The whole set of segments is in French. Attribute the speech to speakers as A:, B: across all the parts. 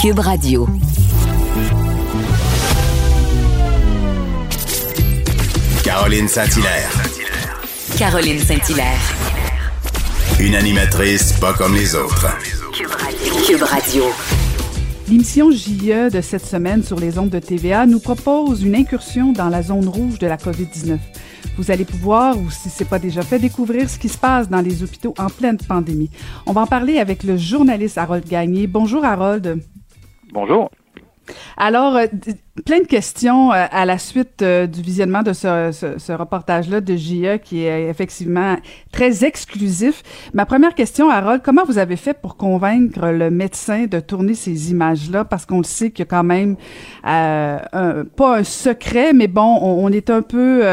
A: Cube Radio.
B: Caroline Saint-Hilaire.
A: Caroline Saint-Hilaire.
B: Une animatrice pas comme les autres.
A: Cube Radio.
C: L'émission JE de cette semaine sur les ondes de TVA nous propose une incursion dans la zone rouge de la COVID-19. Vous allez pouvoir, ou si c'est pas déjà fait, découvrir ce qui se passe dans les hôpitaux en pleine pandémie. On va en parler avec le journaliste Harold Gagné. Bonjour Harold.
D: Bonjour.
C: Alors, euh, plein de questions euh, à la suite euh, du visionnement de ce, reportage-là de JE qui est effectivement très exclusif. Ma première question, Harold, comment vous avez fait pour convaincre le médecin de tourner ces images-là? Parce qu'on le sait qu'il y a quand même pas un secret, mais bon, on, est un peu,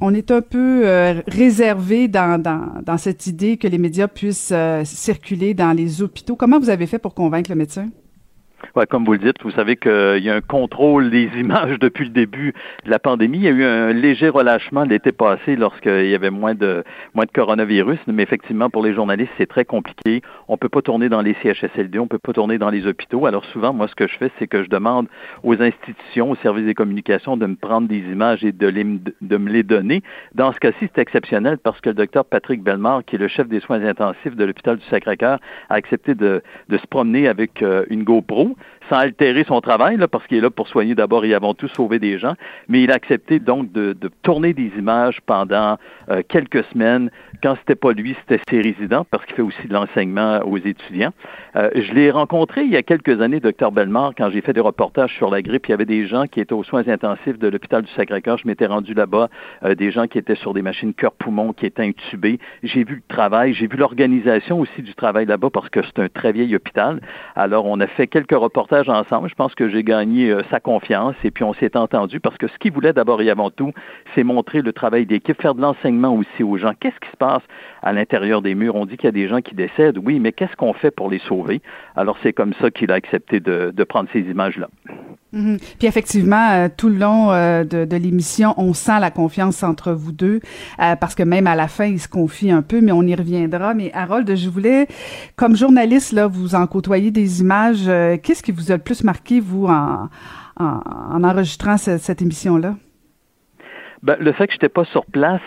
C: on est un peu réservé dans, dans, dans, cette idée que les médias puissent circuler dans les hôpitaux. Comment vous avez fait pour convaincre le médecin?
D: Ouais, comme vous le dites, vous savez qu'il y a un contrôle des images depuis le début de la pandémie. Il y a eu un léger relâchement l'été passé lorsqu'il y avait moins de moins de coronavirus, mais effectivement pour les journalistes c'est très compliqué. On peut pas tourner dans les CHSLD, on peut pas tourner dans les hôpitaux. Alors souvent, moi ce que je fais, c'est que je demande aux institutions, aux services des communications de me prendre des images et de, les, de me les donner. Dans ce cas-ci, c'est exceptionnel parce que le docteur Patrick Bellemare, qui est le chef des soins intensifs de l'hôpital du Sacré-Cœur, a accepté de, de se promener avec euh, une GoPro home sans altérer son travail, là, parce qu'il est là pour soigner d'abord et avant tout sauver des gens, mais il a accepté donc de, tourner des images pendant euh, quelques semaines. Quand c'était pas lui, c'était ses résidents, parce qu'il fait aussi de l'enseignement aux étudiants. Euh, je l'ai rencontré il y a quelques années, docteur Bellemare, quand j'ai fait des reportages sur la grippe. Il y avait des gens qui étaient aux soins intensifs de l'hôpital du Sacré-Cœur. Je m'étais rendu là-bas, euh, des gens qui étaient sur des machines cœur-poumon, qui étaient intubés. J'ai vu le travail, j'ai vu l'organisation aussi du travail là-bas, parce que c'est un très vieil hôpital. Alors, on a fait quelques reportages ensemble. Je pense que j'ai gagné euh, sa confiance et puis on s'est entendu parce que ce qu'il voulait d'abord et avant tout, c'est montrer le travail d'équipe, faire de l'enseignement aussi aux gens. Qu'est-ce qui se passe à l'intérieur des murs? On dit qu'il y a des gens qui décèdent, oui, mais qu'est-ce qu'on fait pour les sauver? Alors c'est comme ça qu'il a accepté de, prendre ces images-là.
C: Mhm. Puis effectivement, euh, tout le long euh, de, l'émission, on sent la confiance entre vous deux, euh, parce que même à la fin, il se confie un peu, mais on y reviendra. Mais Harold, je voulais, comme journaliste, là, vous en côtoyez des images. Qu'est-ce qui vous a le plus marqué, vous, en, en, enregistrant cette, émission-là?
D: Ben, le fait que je n'étais pas sur place,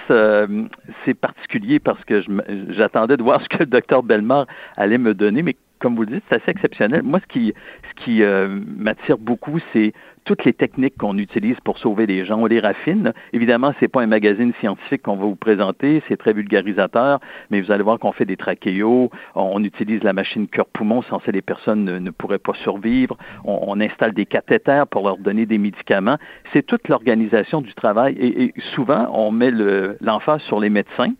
D: c'est particulier parce que j'attendais de voir ce que le docteur Belmar allait me donner, mais comme vous le dites, c'est assez exceptionnel. Moi, ce qui, ce qui euh, m'attire beaucoup, c'est toutes les techniques qu'on utilise pour sauver les gens. On les raffine. Évidemment, c'est pas un magazine scientifique qu'on va vous présenter, c'est très vulgarisateur, mais vous allez voir qu'on fait des trachéos, on, utilise la machine cœur-poumon, sans ça les personnes ne, pourraient pas survivre, on, installe des cathéters pour leur donner des médicaments. C'est toute l'organisation du travail et, et souvent, on met l'emphase sur les médecins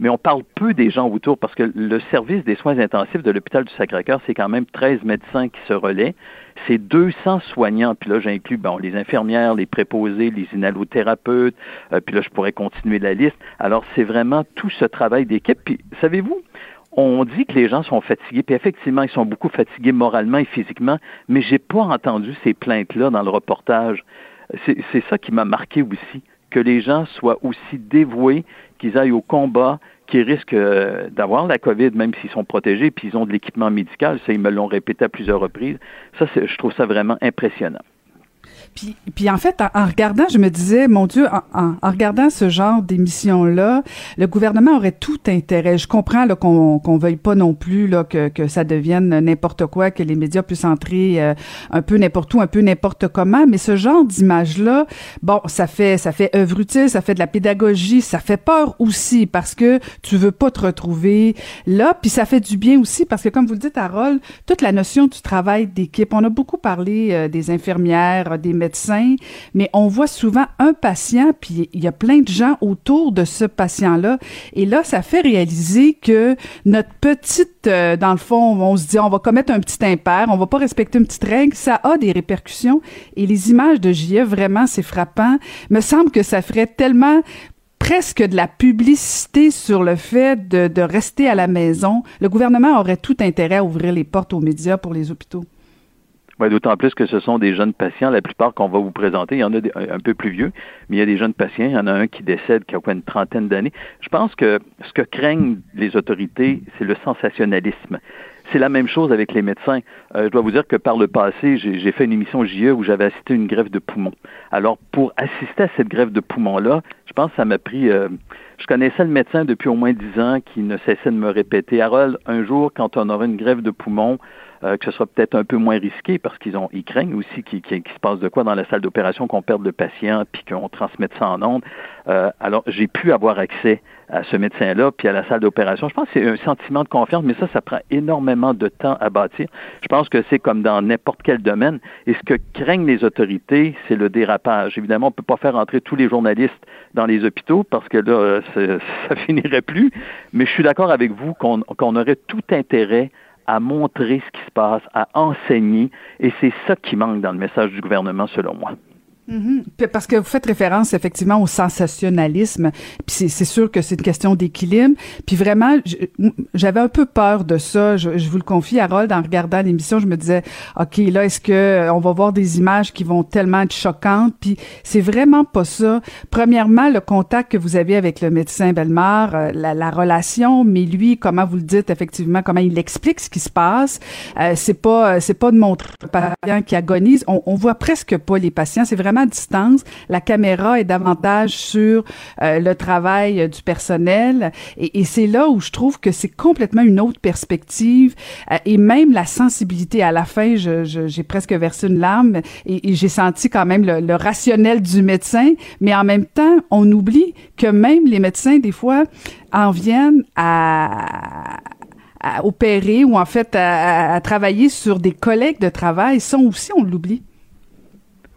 D: mais on parle peu des gens autour parce que le service des soins intensifs de l'hôpital du Sacré-Cœur, c'est quand même 13 médecins qui se relaient. C'est 200 soignants, puis là j'inclus bon, les infirmières, les préposés, les inhalothérapeutes, euh, puis là je pourrais continuer la liste. Alors c'est vraiment tout ce travail d'équipe. Puis savez-vous, on dit que les gens sont fatigués, puis effectivement, ils sont beaucoup fatigués moralement et physiquement, mais j'ai pas entendu ces plaintes-là dans le reportage. C'est ça qui m'a marqué aussi, que les gens soient aussi dévoués, qu'ils aillent au combat, qui risquent euh, d'avoir la COVID, même s'ils sont protégés, puis ils ont de l'équipement médical. Ça, ils me l'ont répété à plusieurs reprises. Ça, je trouve ça vraiment impressionnant.
C: Puis, puis en fait, en, regardant, je me disais, mon Dieu, en, en, regardant ce genre d'émission-là, le gouvernement aurait tout intérêt. Je comprends qu'on qu'on veuille pas non plus là, que, que ça devienne n'importe quoi, que les médias puissent entrer euh, un peu n'importe où, un peu n'importe comment, mais ce genre d'image-là, bon, ça fait ça fait œuvre utile, ça fait de la pédagogie, ça fait peur aussi parce que tu veux pas te retrouver là, puis ça fait du bien aussi parce que comme vous le dites, Harold, toute la notion du travail d'équipe, on a beaucoup parlé euh, des infirmières, des médecins, mais on voit souvent un patient, puis il y a plein de gens autour de ce patient-là. Et là, ça fait réaliser que notre petite, euh, dans le fond, on se dit, on va commettre un petit impair, on va pas respecter une petite règle, ça a des répercussions. Et les images de JE, vraiment, c'est frappant. Me semble que ça ferait tellement presque de la publicité sur le fait de rester à la maison. Le gouvernement aurait tout intérêt à ouvrir les portes aux médias pour les hôpitaux.
D: D'autant plus que ce sont des jeunes patients, la plupart qu'on va vous présenter. Il y en a un peu plus vieux, mais il y a des jeunes patients. Il y en a un qui décède qui a quoi une trentaine d'années. Je pense que ce que craignent les autorités, c'est le sensationnalisme C'est la même chose avec les médecins. Euh, je dois vous dire que par le passé, j'ai fait une émission JE où j'avais assisté à une grève de poumon. Alors, pour assister à cette grève de poumon-là, je pense que ça m'a pris... Euh, je connaissais le médecin depuis au moins dix ans qui ne cessait de me répéter, Harold, un jour, quand on aura une grève de poumon, euh, que ce soit peut-être un peu moins risqué parce qu'ils ont ils craignent aussi qu'il se passe de quoi dans la salle d'opération, qu'on perde le patient puis qu'on transmette ça en ondes. Euh, alors, j'ai pu avoir accès à ce médecin-là, puis à la salle d'opération. Je pense que c'est un sentiment de confiance, mais ça, ça prend énormément de temps à bâtir. Je pense que c'est comme dans n'importe quel domaine. Et ce que craignent les autorités, c'est le dérapage. Évidemment, on ne peut pas faire entrer tous les journalistes dans les hôpitaux parce que là, ça finirait plus. Mais je suis d'accord avec vous qu'on aurait tout intérêt à montrer ce qui se passe, à enseigner, et c'est ça qui manque dans le message du gouvernement, selon moi.
C: Parce que vous faites référence effectivement au sensationnalisme, puis c'est sûr que c'est une question d'équilibre. Puis vraiment, j'avais un peu peur de ça. Je, vous le confie, Harold, en regardant l'émission, je me disais, ok, là, est-ce que euh, on va voir des images qui vont tellement être choquantes? Puis c'est vraiment pas ça. Premièrement, le contact que vous avez avec le médecin Belmar, euh, la, relation, mais lui, comment vous le dites effectivement, comment il explique ce qui se passe, euh, c'est pas, c'est pas de montrer patient qui agonise. On, on voit presque pas les patients. C'est vraiment à distance. La caméra est davantage sur euh, le travail du personnel. Et, c'est là où je trouve que c'est complètement une autre perspective. Euh, et même la sensibilité à la fin, j'ai presque versé une larme et, j'ai senti quand même le, rationnel du médecin. Mais en même temps, on oublie que même les médecins, des fois, en viennent à opérer ou en fait à, travailler sur des collègues de travail, ça aussi on l'oublie.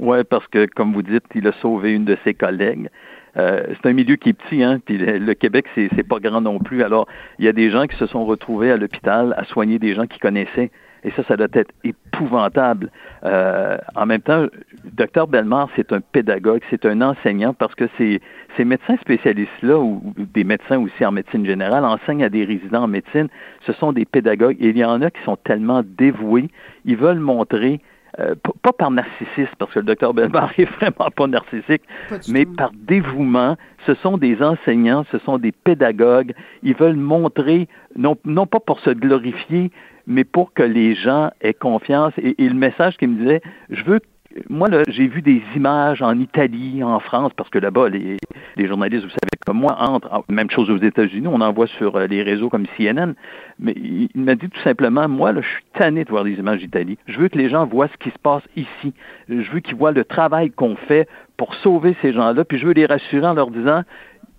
D: Oui, parce que, comme vous dites, il a sauvé une de ses collègues. Euh, c'est un milieu qui est petit, hein, puis le, Québec, c'est, pas grand non plus. Alors, il y a des gens qui se sont retrouvés à l'hôpital à soigner des gens qui connaissaient. Et ça, ça doit être épouvantable. Euh, en même temps, docteur Belmar, c'est un pédagogue, c'est un enseignant parce que ces, ces médecins spécialistes-là, ou, des médecins aussi en médecine générale, enseignent à des résidents en médecine. Ce sont des pédagogues. Et il y en a qui sont tellement dévoués, ils veulent montrer euh, pas par narcissisme, parce que le docteur Belmar est vraiment pas narcissique, mais par dévouement. Ce sont des enseignants, ce sont des pédagogues. Ils veulent montrer, non, non pas pour se glorifier, mais pour que les gens aient confiance. Et, et le message qui me disait, je veux moi, j'ai vu des images en Italie, en France, parce que là-bas, les, journalistes, vous savez comme moi, entrent, même chose aux États-Unis, on en voit sur euh, les réseaux comme CNN, mais il, m'a dit tout simplement, moi, là, je suis tanné de voir des images d'Italie. Je veux que les gens voient ce qui se passe ici. Je veux qu'ils voient le travail qu'on fait pour sauver ces gens-là, puis je veux les rassurer en leur disant,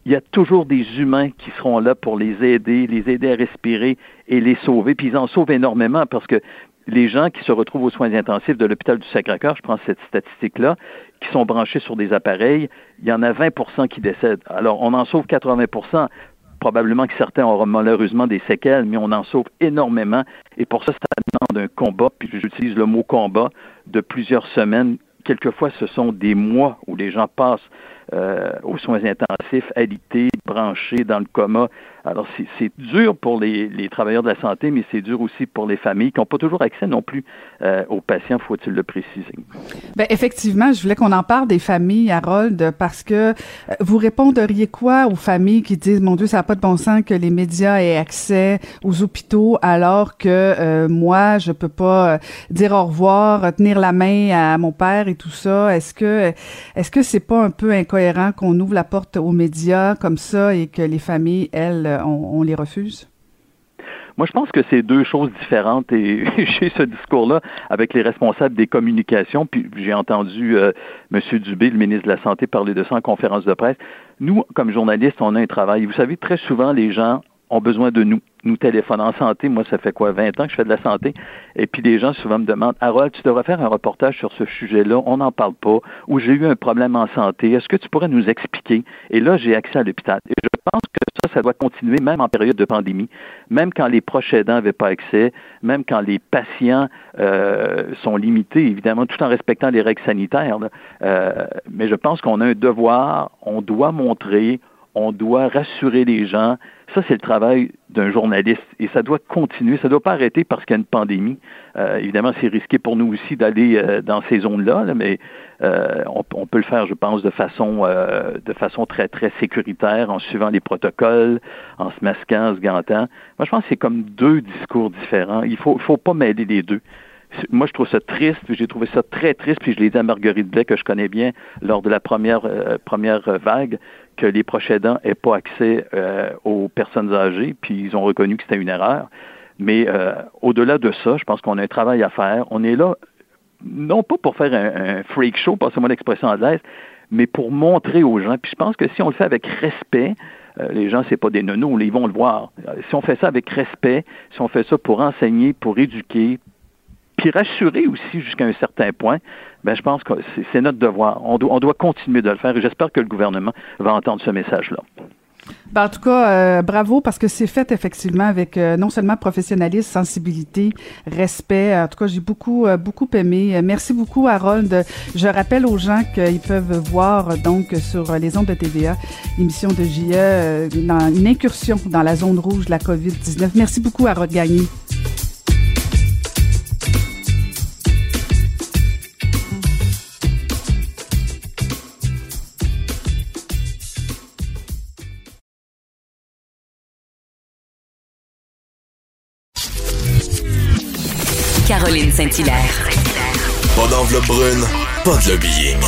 D: il y a toujours des humains qui seront là pour les aider, les aider à respirer et les sauver. Puis ils en sauvent énormément parce que les gens qui se retrouvent aux soins intensifs de l'hôpital du Sacré-Cœur, je prends cette statistique-là, qui sont branchés sur des appareils, il y en a 20% qui décèdent. Alors, on en sauve 80% Probablement que certains auront malheureusement des séquelles, mais on en sauve énormément. Et pour ça, ça demande un combat, puis j'utilise le mot combat, de plusieurs semaines. Quelquefois, ce sont des mois où les gens passent euh, aux soins intensifs, alités, branchés dans le coma. Alors, c'est dur pour les, travailleurs de la santé, mais c'est dur aussi pour les familles qui n'ont pas toujours accès non plus euh, aux patients, faut-il le préciser.
C: Bien, effectivement, je voulais qu'on en parle des familles, Harold, parce que euh, vous répondriez quoi aux familles qui disent, mon Dieu, ça n'a pas de bon sens que les médias aient accès aux hôpitaux alors que euh, moi, je peux pas dire au revoir, tenir la main à mon père et tout ça? Est-ce que, est-ce que c'est pas un peu incohérent qu'on ouvre la porte aux médias comme ça et que les familles, elles, euh, on, les refuse?
D: Moi, je pense que c'est deux choses différentes et j'ai ce discours-là avec les responsables des communications, puis j'ai entendu euh, M. Dubé, le ministre de la Santé, parler de ça en conférence de presse. Nous, comme journalistes, on a un travail. Vous savez, très souvent, les gens ont besoin de nous. Nous téléphonent en santé. Moi, ça fait quoi, 20 ans que je fais de la santé? Et puis, les gens souvent me demandent, Harold, tu devrais faire un reportage sur ce sujet-là. On n'en parle pas. Ou j'ai eu un problème en santé. Est-ce que tu pourrais nous expliquer? Et là, j'ai accès à l'hôpital. Et je ça, doit continuer même en période de pandémie. Même quand les proches aidants n'avaient pas accès, même quand les patients euh, sont limités, évidemment, tout en respectant les règles sanitaires. Euh, mais je pense qu'on a un devoir, on doit montrer, on doit rassurer les gens Ça, c'est le travail d'un journaliste et ça doit continuer, ça ne doit pas arrêter parce qu'il y a une pandémie. Euh, évidemment, c'est risqué pour nous aussi d'aller euh, dans ces zones-là, mais euh, on, peut le faire, je pense, de façon, de façon très, très sécuritaire, en suivant les protocoles, en se masquant, en se gantant. Moi, je pense que c'est comme deux discours différents. Il ne faut, faut pas mêler les deux moi, je trouve ça triste, j'ai trouvé ça très triste, puis je l'ai dit à Marguerite Blais, que je connais bien, lors de la première, première vague, que les proches aidants n'aient pas accès euh, aux personnes âgées, puis ils ont reconnu que c'était une erreur. Mais euh, au-delà de ça, je pense qu'on a un travail à faire. On est là, non pas pour faire un, freak show, passez-moi l'expression anglaise, mais pour montrer aux gens. Puis je pense que si on le fait avec respect, euh, les gens, c'est pas des nonos, ils vont le voir. Si on fait ça avec respect, si on fait ça pour enseigner, pour éduquer, puis rassurer aussi jusqu'à un certain point, ben, je pense que c'est notre devoir. On doit, on doit continuer de le faire et j'espère que le gouvernement va entendre ce message-là.
C: Ben, en tout cas, euh, bravo parce que c'est fait effectivement avec euh, non seulement professionnalisme, sensibilité, respect. En tout cas, j'ai beaucoup euh, beaucoup aimé. Merci beaucoup, Harold. Je rappelle aux gens qu'ils peuvent voir donc sur les ondes de TVA l'émission de JE une incursion dans la zone rouge de la COVID-19. Merci beaucoup, Harold Gagné.
A: Saint-Hilaire.
E: Pas d'enveloppe brune, pas de lobbying.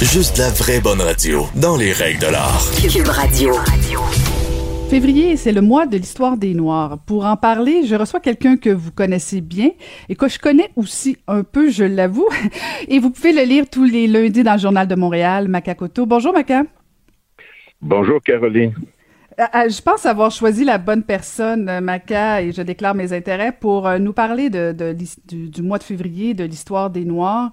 E: Juste la vraie bonne radio, dans les règles de l'art.
A: Cube Radio.
C: Février, c'est le mois de l'histoire des Noirs. Pour en parler, je reçois quelqu'un que vous connaissez bien et que je connais aussi un peu, je l'avoue. Et vous pouvez le lire tous les lundis dans le Journal de Montréal, Macacoto. Bonjour, Maca.
F: Bonjour, Caroline.
C: Euh, euh, je pense avoir choisi la bonne personne, euh, Maca, et je déclare mes intérêts pour nous parler de, du, mois de février, de l'histoire des Noirs.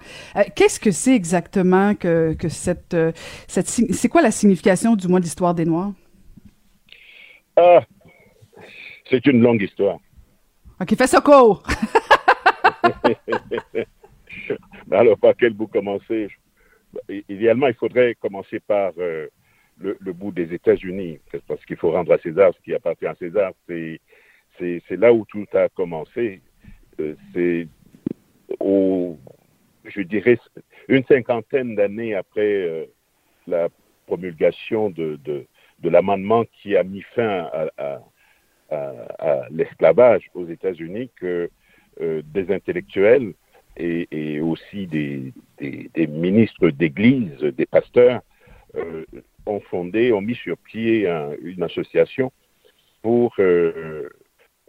C: Qu'est-ce que c'est exactement que, que cette, cette c'est quoi la signification du mois de l'histoire des Noirs?
F: Ah, c'est une longue histoire.
C: Ok, fais ça court.
F: Alors, par quel bout commencer? Idéalement, il faudrait commencer par le, bout des États-Unis, parce qu'il faut rendre à César ce qui appartient à César. C'est, là où tout a commencé. Euh, c'est au, je dirais, une cinquantaine d'années après euh, la promulgation de, de, de l'amendement qui a mis fin à, l'esclavage aux États-Unis que euh, des intellectuels et, aussi des, ministres d'église, des pasteurs, ont fondé, ont mis sur pied une association pour euh,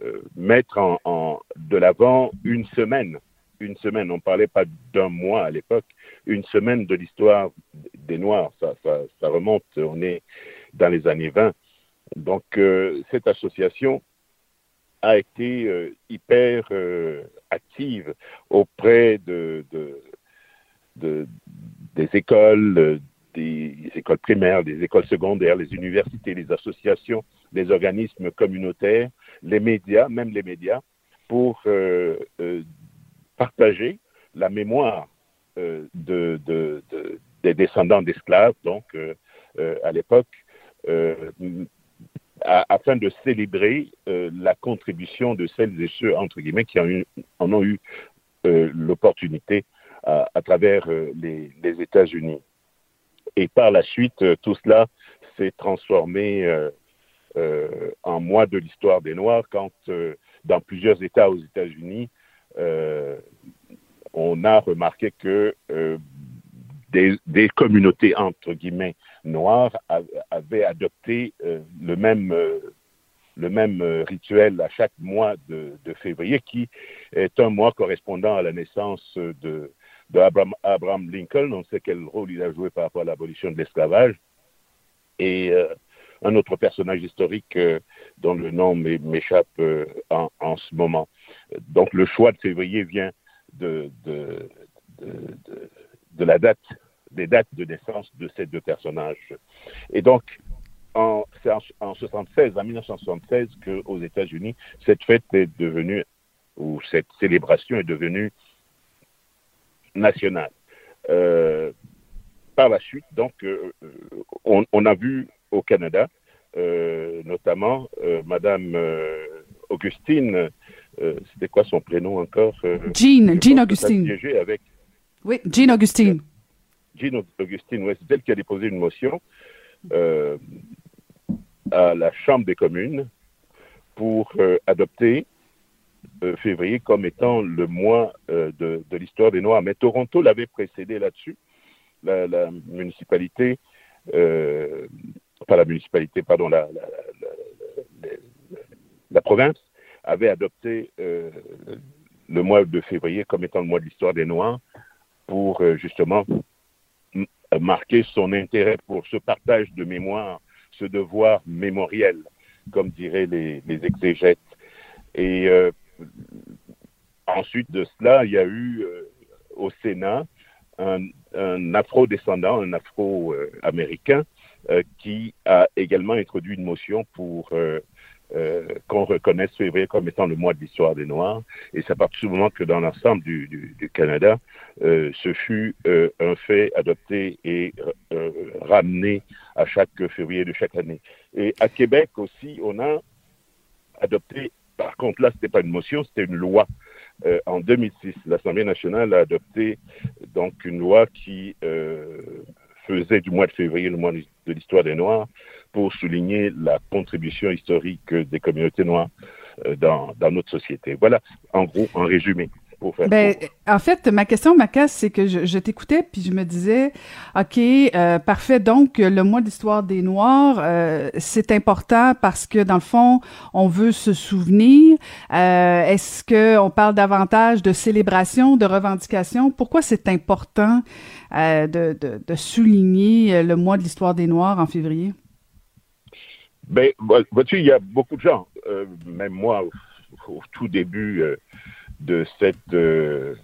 F: euh, mettre en, de l'avant une semaine. Une semaine, on ne parlait pas d'un mois à l'époque, une semaine de l'histoire des Noirs. Ça, remonte, on est dans les années 20. Donc, euh, cette association a été hyper active auprès de, de, des écoles, des écoles primaires, des écoles secondaires, les universités, les associations, les organismes communautaires, les médias, même les médias, pour euh, euh, partager la mémoire euh, de, des descendants d'esclaves, donc à l'époque, afin de célébrer la contribution de celles et ceux, entre guillemets, qui en, ont eu l'opportunité à, travers les États-Unis. Et par la suite, euh, tout cela s'est transformé euh, euh, en mois de l'histoire des Noirs quand, dans plusieurs États aux États-Unis, on a remarqué que des, communautés, entre guillemets, noires avaient adopté le même le même rituel à chaque mois de, février, qui est un mois correspondant à la naissance de, d'Abraham Abraham Lincoln. On sait quel rôle il a joué par rapport à l'abolition de l'esclavage. Et euh, un autre personnage historique euh, dont le nom m'échappe euh, en, ce moment. Donc le choix de février vient de, de, de, la date, des dates de naissance de ces deux personnages. Et donc, c'est en, en, 76, en 1976, qu'aux États-Unis, cette fête est devenue, ou cette célébration est devenue nationale. Euh, par la suite, donc, euh, on, a vu au Canada notamment Madame Augustine, c'était quoi son prénom encore
C: Jean, Jean Augustine.
F: Avec,
C: oui, Jean Augustine.
F: Jean Augustine, oui, c'est elle qui a déposé une motion à la Chambre des communes pour adopter euh, février comme étant le mois euh, de, l'histoire des Noirs. Mais Toronto l'avait précédé là-dessus. La, municipalité, euh, pas la municipalité, pardon, la, province avait adopté le mois de février comme étant le mois de l'histoire des Noirs pour justement marquer son intérêt pour ce partage de mémoire, ce devoir mémoriel, comme diraient les, les exégètes. Et ensuite de cela, il y a eu euh, au Sénat un, afro-descendant, un afro-américain, euh, qui a également introduit une motion pour euh, qu'on reconnaisse février comme étant le mois de l'histoire des Noirs. Et c'est à partir du moment que dans l'ensemble du, Canada, ce fut un fait adopté et ramené à chaque février de chaque année. Et à Québec aussi, on a adopté par contre, là, ce n'était pas une motion, c'était une loi. Euh, en 2006, l'Assemblée nationale a adopté donc une loi qui euh, faisait du mois de février le mois de l'histoire des Noirs pour souligner la contribution historique des communautés noires euh, dans, dans notre société. Voilà, en gros, en résumé.
C: Ben, en fait, ma question, Macasse, c'est que je, t'écoutais, puis je me disais, OK, euh, parfait, donc le mois d'histoire des Noirs, euh, c'est important parce que, dans le fond, on veut se souvenir. Euh, est-ce qu'on parle davantage de célébration, de revendication? Pourquoi c'est important de, de, de, souligner le mois de l'histoire des Noirs en février?
F: Ben, vois-tu, il y a beaucoup de gens, même moi, au tout début de cette euh,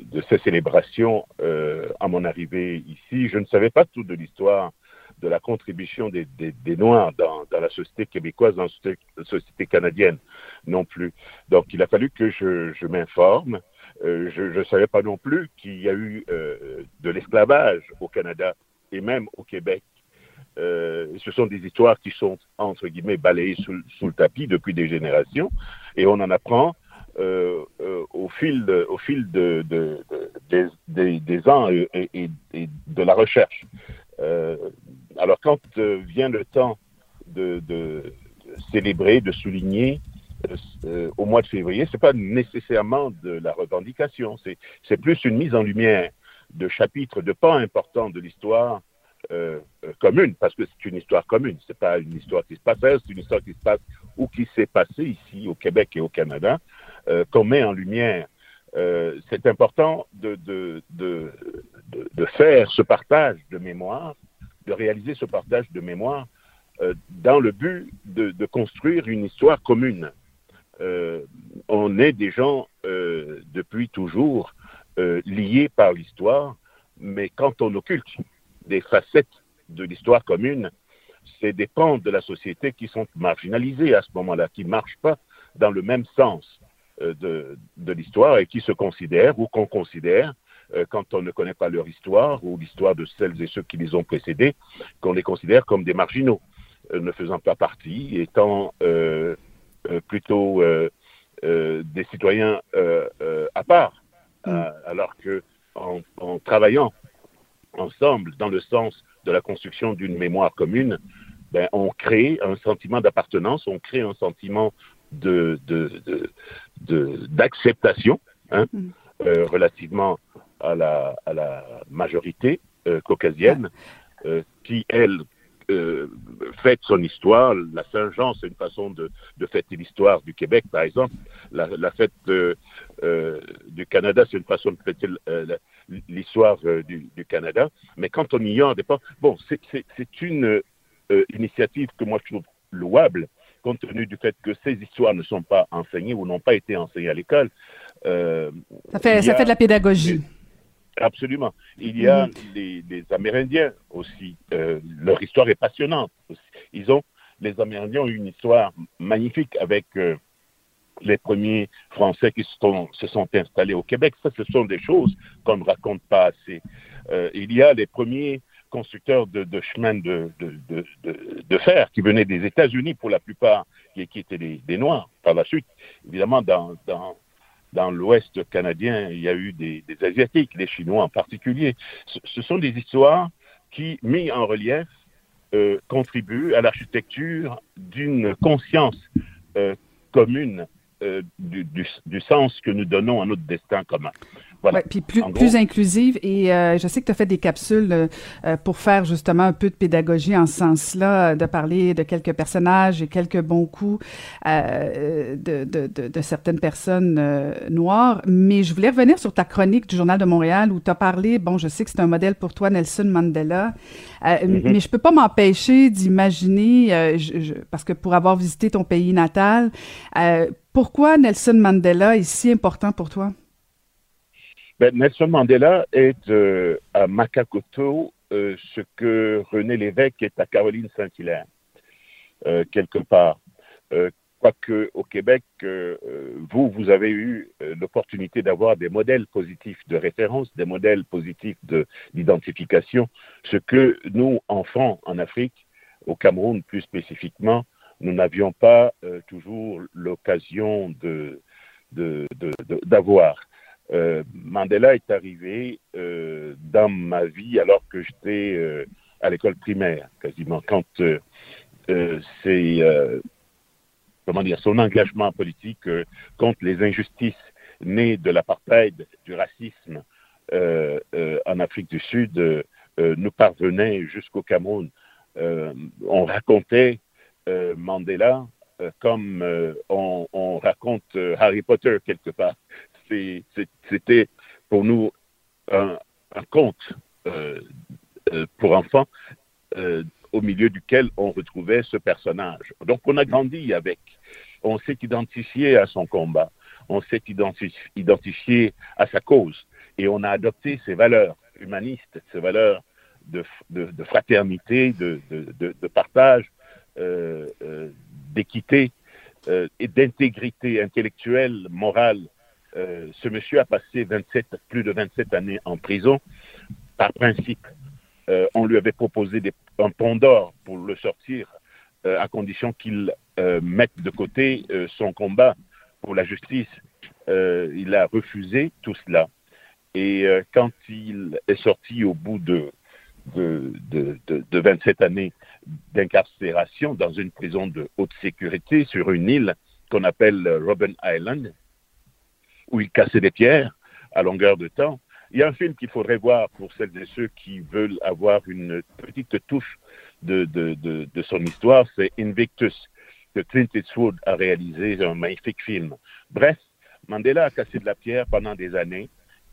F: de ces célébrations euh, à mon arrivée ici. Je ne savais pas tout de l'histoire de la contribution des, des, Noirs dans, dans, la société québécoise, dans la société canadienne non plus. Donc il a fallu que je, je m'informe. Euh, je ne savais pas non plus qu'il y a eu de l'esclavage au Canada et même au Québec. ce sont des histoires qui sont, entre guillemets, balayées sous, sous, le tapis depuis des générations, et on en apprend euh, euh, au fil, de, au fil de, des, ans et, de la recherche. Euh, alors quand vient le temps de, célébrer, de souligner au mois de février, c'est pas nécessairement de la revendication, c'est plus une mise en lumière de chapitres, de pas importants de l'histoire commune, parce que c'est une histoire commune. C'est pas une histoire qui se passe c'est une histoire qui se passe ou qui s'est passée ici au Québec et au Canada. Euh, qu'on met en lumière. Euh, c'est important de, faire ce partage de mémoire, de réaliser ce partage de mémoire euh, dans le but de, construire une histoire commune. on est des gens depuis toujours liés par l'histoire, mais quand on occulte des facettes de l'histoire commune, c'est des pans de la société qui sont marginalisés à ce moment-là, qui ne marchent pas dans le même sens. Euh, de, de l'histoire et qui se considèrent ou qu'on considère euh, quand on ne connaît pas leur histoire ou l'histoire de celles et ceux qui les ont précédés, qu'on les considère comme des marginaux, euh, ne faisant pas partie, étant plutôt des citoyens à part, mm. alors que en, en, travaillant ensemble dans le sens de la construction d'une mémoire commune, ben, on crée un sentiment d'appartenance, on crée un sentiment de, d'acceptation hein, mm. euh, relativement à la, à la majorité euh, caucasienne euh, qui, elle, fête son histoire. La Saint-Jean, c'est une façon de, de fêter l'histoire du Québec, par exemple. La, la fête du Canada, c'est une façon de fêter l'histoire du, du, Canada. Mais quand on ignore des pas, bon, c'est une initiative que moi je trouve louable, compte tenu du fait que ces histoires ne sont pas enseignées ou n'ont pas été enseignées à l'école.
C: Euh, ça, fait, ça fait de la pédagogie.
F: Absolument. Il y a les, Amérindiens aussi. Euh, leur histoire est passionnante. Ils ont, les Amérindiens ont une histoire magnifique avec euh, les premiers Français qui se sont, se sont, installés au Québec. Ça, ce sont des choses qu'on ne raconte pas assez. il y a les premiers constructeurs de, chemins de, fer qui venaient des États-Unis pour la plupart, qui, qui étaient des, des, Noirs. Par la suite, évidemment, dans, l'Ouest canadien, il y a eu des, des Asiatiques, les Chinois en particulier. Ce, sont des histoires qui, mis en relief, euh, contribuent à l'architecture d'une conscience euh, commune euh, du, sens que nous donnons à notre destin commun.
C: Voilà. Ouais, puis plus, plus inclusive. Et euh, je sais que tu as fait des capsules euh, pour faire justement un peu de pédagogie en ce sens-là, de parler de quelques personnages et quelques bons coups euh, de, de, de, de, certaines personnes euh, noires. Mais je voulais revenir sur ta chronique du Journal de Montréal où tu as parlé, bon, je sais que c'est un modèle pour toi, Nelson Mandela, mm-hmm. mais je peux pas m'empêcher d'imaginer, je, je, parce que pour avoir visité ton pays natal, pourquoi Nelson Mandela est si important pour toi?
F: Ben, Nelson Mandela est euh, à Makakoto euh, ce que René Lévesque est à Caroline Saint-Hilaire, euh, quelque part. Quoique au Québec, vous, vous avez eu l'opportunité d'avoir des modèles positifs de référence, des modèles positifs d'identification, ce que nous, enfants en Afrique, au Cameroun plus spécifiquement, nous n'avions pas toujours l'occasion d'avoir. De, de, euh, Mandela est arrivé euh, dans ma vie alors que j'étais euh, à l'école primaire, quasiment, quand c'est, comment dire, son engagement politique contre les injustices nées de l'apartheid, du racisme en Afrique du Sud, nous parvenait jusqu'au Cameroun. on racontait Mandela comme on, raconte Harry Potter quelque part c'était pour nous un, conte euh, euh, pour enfants euh, au milieu duquel on retrouvait ce personnage. Donc on a grandi avec, on s'est identifié à son combat, on s'est identifié, à sa cause. Et on a adopté ses valeurs humanistes, ses valeurs de, fraternité, de, partage, d'équité et d'intégrité intellectuelle, morale euh, ce monsieur a passé 27, plus de 27 années en prison par principe. Euh, on lui avait proposé un pont d'or pour le sortir, euh, à condition qu'il mette de côté son combat pour la justice. Il a refusé tout cela. Et quand il est sorti au bout de, de 27 années d'incarcération dans une prison de haute sécurité sur une île qu'on appelle Robben Island, où il cassait des pierres à longueur de temps. Il y a un film qu'il faudrait voir pour celles et ceux qui veulent avoir une petite touche de, de, de, son histoire, c'est Invictus, que Clint Eastwood a réalisé, un magnifique film. Bref, Mandela a cassé de la pierre pendant des années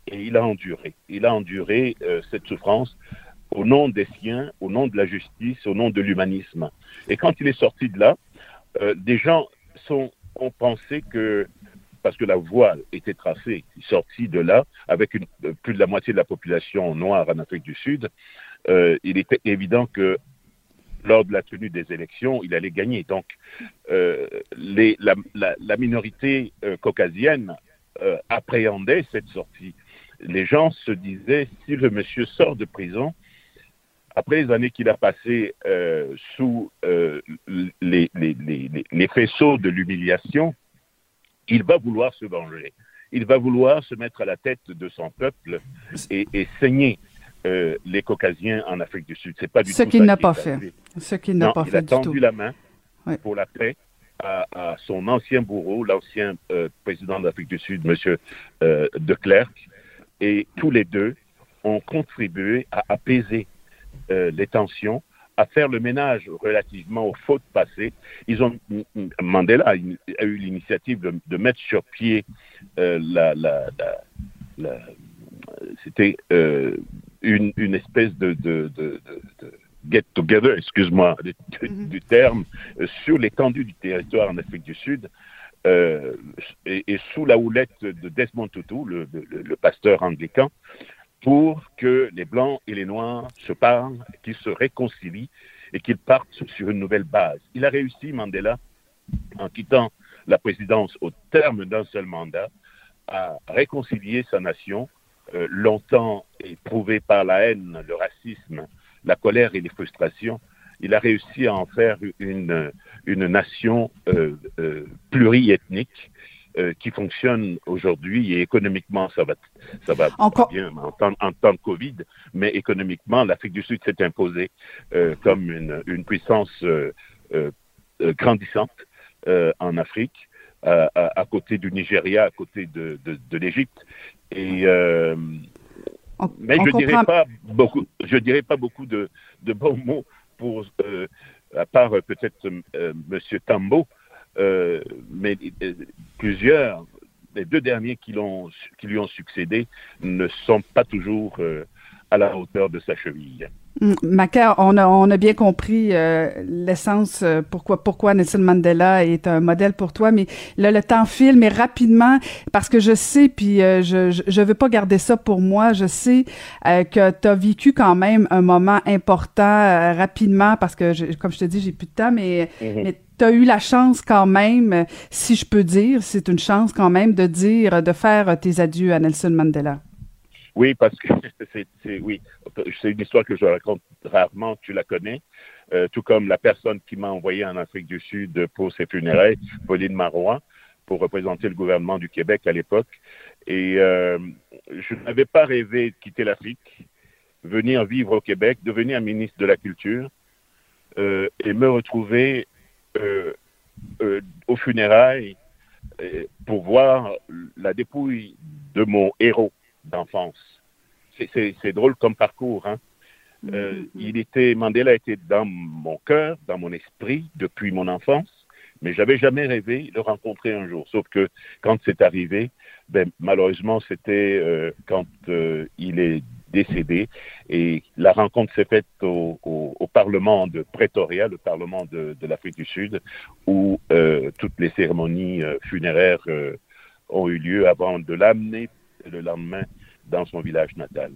F: et il a enduré. Il a enduré euh, cette souffrance au nom des siens, au nom de la justice, au nom de l'humanisme. Et quand il est sorti de là, euh, des gens sont, ont pensé que parce que la voie était tracée, sorti de là, avec une, plus de la moitié de la population noire en Afrique du Sud, euh, il était évident que lors de la tenue des élections, il allait gagner. Donc, euh, la, minorité euh, caucasienne euh, appréhendait cette sortie. Les gens se disaient, si le monsieur sort de prison, après les années qu'il a passées euh, sous euh, les, faisceaux de l'humiliation, il va vouloir se venger. Il va vouloir se mettre à la tête de son peuple et, et saigner euh, les Caucasiens en Afrique du Sud. C'est pas du
C: ce qu'il n'a pas fait. Ce qu'il n'a pas
F: il
C: fait
F: a tendu
C: du tout.
F: la main
C: Oui.
F: pour la paix à, à son ancien bourreau, l'ancien euh, président d'Afrique du Sud, Monsieur euh, de Klerk, et tous les deux ont contribué à apaiser euh, les tensions à faire le ménage relativement aux fautes passées. Ils ont Mandela a, a eu l'initiative de, de, mettre sur pied euh, la, la, la, la c'était euh, une, une, espèce de, de, de get together, excuse-moi du, mm -hmm. du, terme, euh, sur l'étendue du territoire en Afrique du Sud. Euh, et, et, sous la houlette de Desmond Tutu, le, le, le pasteur anglican, pour que les Blancs et les Noirs se parlent, qu'ils se réconcilient et qu'ils partent sur une nouvelle base. Il a réussi, Mandela, en quittant la présidence au terme d'un seul mandat, à réconcilier sa nation, euh, longtemps éprouvée par la haine, le racisme la colère et les frustrations, il a réussi à en faire une, une nation euh, euh, pluriethnique euh, qui fonctionne aujourd'hui et économiquement ça va ça va bien en temps, en temps, de Covid, mais économiquement l'Afrique du Sud s'est imposée euh, comme une, une puissance euh, grandissante en Afrique à, à, côté du Nigeria, à côté de, de, de l'Égypte. Et mais je ne dirais pas beaucoup je dirais pas beaucoup de, de bons mots pour à part peut-être Monsieur Tambo euh, mais euh, plusieurs, les deux derniers qui, qui lui ont succédé ne sont pas toujours euh, à la hauteur de sa cheville.
C: Mm, Maca, on a, on a bien compris l'essence, pourquoi, pourquoi Nelson Mandela est un modèle pour toi, mais là, le temps file, mais rapidement, parce que je sais, puis je, je, veux pas garder ça pour moi, je sais que tu as vécu quand même un moment important rapidement, parce que, comme je te dis, j'ai plus de temps, mais, mm-hmm. mais tu as eu la chance quand même, si je peux dire, c'est une chance quand même de dire, de faire tes adieux à Nelson Mandela.
F: Oui, parce que c'est oui, une histoire que je raconte rarement, tu la connais. Euh, tout comme la personne qui m'a envoyé en Afrique du Sud pour ses funérailles, Pauline Marois, pour représenter le gouvernement du Québec à l'époque. Et euh, je n'avais pas rêvé de quitter l'Afrique, venir vivre au Québec, devenir ministre de la Culture euh, et me retrouver euh, euh, aux funérailles euh, pour voir la dépouille de mon héros d'enfance. C'est drôle comme parcours. Hein? Mm-hmm. il était, Mandela était dans mon cœur, dans mon esprit depuis mon enfance, mais j'avais jamais rêvé de le rencontrer un jour. Sauf que quand c'est arrivé, ben, malheureusement, c'était quand il est décédé. Et la rencontre s'est faite au, au, Parlement de Pretoria, le Parlement de, de l'Afrique du Sud, où euh, toutes les cérémonies euh, funéraires euh, ont eu lieu avant de l'amener le lendemain dans son village natal.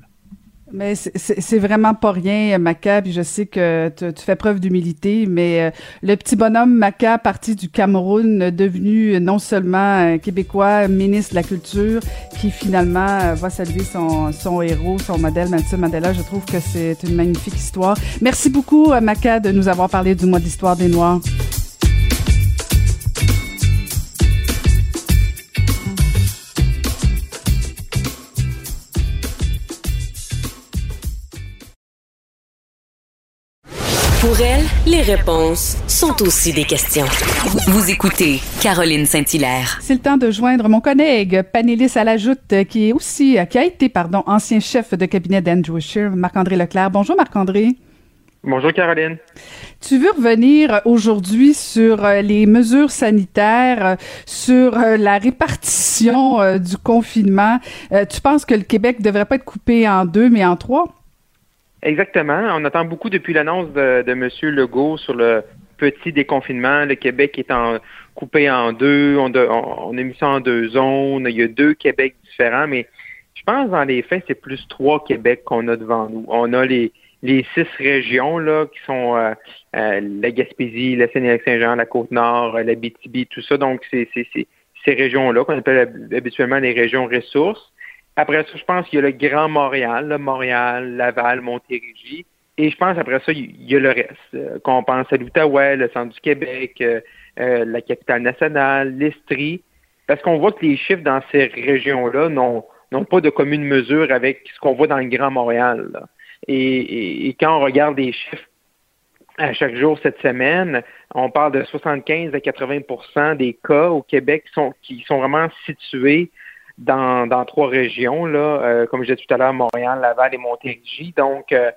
C: Mais c'est vraiment pas rien, Maca, puis je sais que tu, fais preuve d'humilité, mais euh, le petit bonhomme Maca, parti du Cameroun, devenu non seulement québécois, ministre de la Culture, qui finalement euh, va saluer son, son héros, son modèle, Nelson Mandela, je trouve que c'est une magnifique histoire. Merci beaucoup, Maca, de nous avoir parlé du mois d'histoire des Noirs.
A: Pour elle, les réponses sont aussi des questions. Vous écoutez Caroline Saint-Hilaire.
C: C'est le temps de joindre mon collègue Panélis à la joute, qui est aussi, qui a été, pardon, ancien chef de cabinet d'Andrew Scheer, Marc-André Leclerc. Bonjour Marc-André.
G: Bonjour Caroline.
C: Tu veux revenir aujourd'hui sur euh, les mesures sanitaires, euh, sur euh, la répartition du confinement. Tu penses que le Québec devrait pas être coupé en deux, mais en trois?
G: Exactement. On attend beaucoup depuis l'annonce de, de M. Legault sur le petit déconfinement. Le Québec est en, coupé en deux. On, on, a mis ça en deux zones. Il y a deux Québec différents, mais je pense dans les faits, c'est plus trois Québec qu'on a devant nous. On a les, les six régions là qui sont euh, euh, la Gaspésie, la Seine-Saint-Jean, la Côte-Nord, la BTB, tout ça. Donc, c'est ces régions-là qu'on appelle habituellement les régions ressources. Après ça, je pense qu'il y a le Grand Montréal, Montréal, Laval, Montérégie. Et je pense après ça, il y a le reste. Euh, qu'on pense à l'Outaouais, le centre du Québec, euh, euh, la capitale nationale, l'Estrie. Parce qu'on voit que les chiffres dans ces régions-là n'ont pas de commune mesure avec ce qu'on voit dans le Grand Montréal. Et, et, quand on regarde les chiffres à chaque jour cette semaine, on parle de 75 à 80% des cas au Québec qui sont, qui sont vraiment situés dans, dans trois régions, là, euh, comme je disais tout à l'heure, Montréal, Laval et Montérégie. Donc, euh,